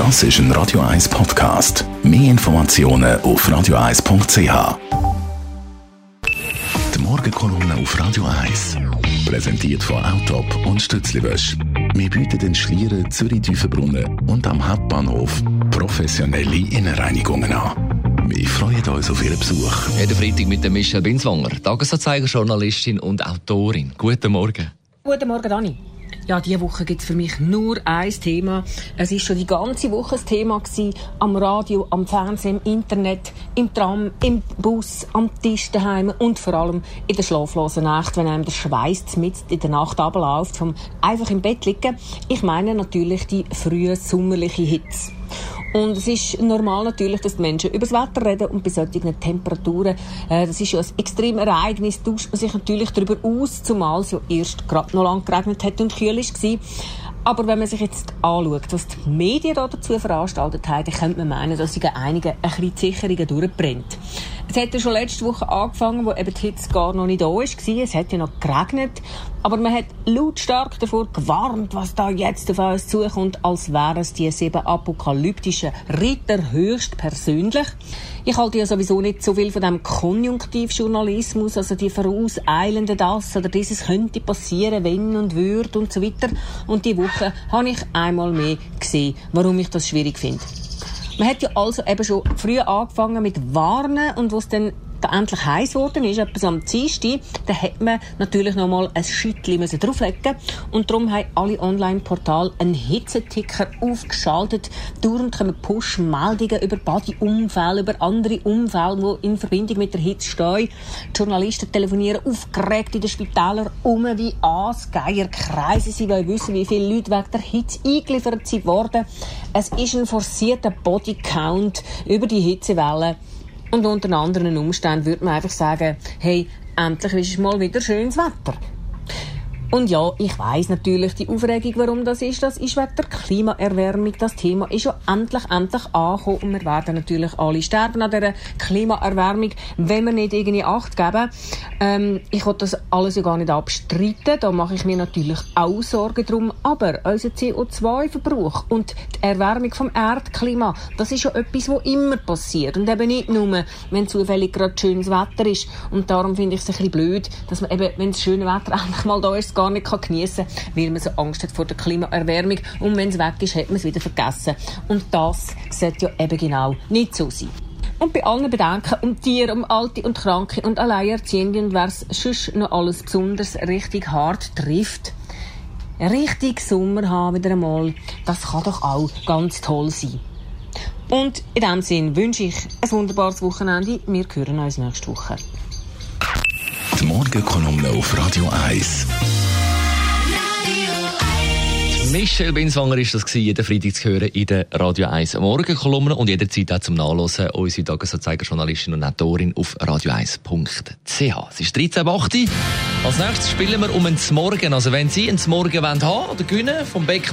Das ist ein Radio 1 Podcast. Mehr Informationen auf radio1.ch. Die Morgenkolumne auf Radio 1 präsentiert von Autop und Stützliwösch. Wir bieten den Schlieren Zürich-Tüfenbrunnen und am Hauptbahnhof professionelle Innenreinigungen an. Wir freuen uns auf Ihren Besuch. Jeden Freitag mit Michelle Binswanger, Tagesanzeiger-Journalistin und Autorin. Guten Morgen. Guten Morgen, Dani. Ja, diese Woche gibt es für mich nur ein Thema. Es ist schon die ganze Woche ein Thema gewesen. Am Radio, am Fernsehen, im Internet, im Tram, im Bus, am Tisch daheim und vor allem in der schlaflosen Nacht, wenn einem der Schweiß mit in der Nacht abläuft, vom einfach im Bett liegen. Ich meine natürlich die frühe sommerliche Hitze. Und es ist normal natürlich, dass die Menschen über das Wetter reden und bei solchen Temperaturen, äh, das ist ja ein extremes Ereignis, tauscht man sich natürlich darüber aus, zumal es ja erst gerade noch lang geregnet hat und kühl war. Aber wenn man sich jetzt anschaut, was die Medien dazu veranstaltet haben, dann könnte man meinen, dass sie einigen ein bisschen die Sicherungen durchbrennt. Es hat ja schon letzte Woche angefangen, wo eben die Hitze gar noch nicht da war. Es hat ja noch geregnet. Aber man hat lautstark davor gewarnt, was da jetzt auf uns zukommt, als wären es die sieben apokalyptischen Ritter höchst persönlich. Ich halte ja sowieso nicht so viel von dem Konjunktivjournalismus, also die vorauseilende das oder dieses könnte passieren, wenn und würde und so weiter. Und die Woche habe ich einmal mehr gesehen, warum ich das schwierig finde. Man hat ja also eben schon früh angefangen mit Warnen und was dann da endlich heiß geworden ist, etwas am Dienstag, da hat man natürlich noch mal ein Schüttli drauflegen und darum haben alle Online-Portale einen Hitzeticker aufgeschaltet. Dauernd kommen Push-Meldungen über Bodyunfälle, über andere Unfälle, die in Verbindung mit der Hitze stehen. Die Journalisten telefonieren aufgeregt in den Spitälern um wie Aasgeier kreisen. Sie wollen wissen, wie viele Leute wegen der Hitze eingeliefert sind worden. Es ist ein forcierter Bodycount über die Hitzewelle und unter anderen Umständen würde man einfach sagen, hey, endlich ist es mal wieder schönes Wetter. Und ja, ich weiß natürlich die Aufregung, warum das ist. Das ist wegen der Klimaerwärmung. Das Thema ist ja endlich, endlich angekommen. Und wir werden natürlich alle sterben an dieser Klimaerwärmung, wenn wir nicht irgendwie Acht geben. Ähm, ich will das alles ja gar nicht abstreiten. Da mache ich mir natürlich auch Sorgen drum. Aber unser CO2-Verbrauch und die Erwärmung vom Erdklima, das ist ja etwas, was immer passiert. Und eben nicht nur, wenn zufällig gerade schönes Wetter ist. Und darum finde ich es ein bisschen blöd, dass man eben, wenn das schöne Wetter endlich mal da ist, gar nicht geniessen kann, weil man so Angst hat vor der Klimaerwärmung. Und wenn es weg ist, hat man es wieder vergessen. Und das sollte ja eben genau nicht so sein. Und bei allen Bedenken um Tiere, um Alte und Kranke und Alleinerziehende und wer es sonst noch alles besonders richtig hart trifft, richtig Sommer haben wieder einmal, das kann doch auch ganz toll sein. Und in diesem Sinne wünsche ich ein wunderbares Wochenende. Wir hören uns nächste Woche. Die Morgenkolumne auf Radio 1. Michelle Binswanger ist das gewesen, jeden Freitag zu hören in der Radio 1 Morgenkolumne und jederzeit auch zum Nachlesen unsere Tagesanzeiger-Journalistin und Autorin auf radio1.ch. Es ist 13.08 Als nächstes spielen wir um ein Morgen. Also wenn Sie ein Morgen haben wollen oder gewinnen vom Beck.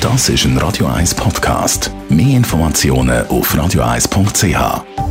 Das ist ein Radio 1 Podcast. Mehr Informationen auf radio1.ch.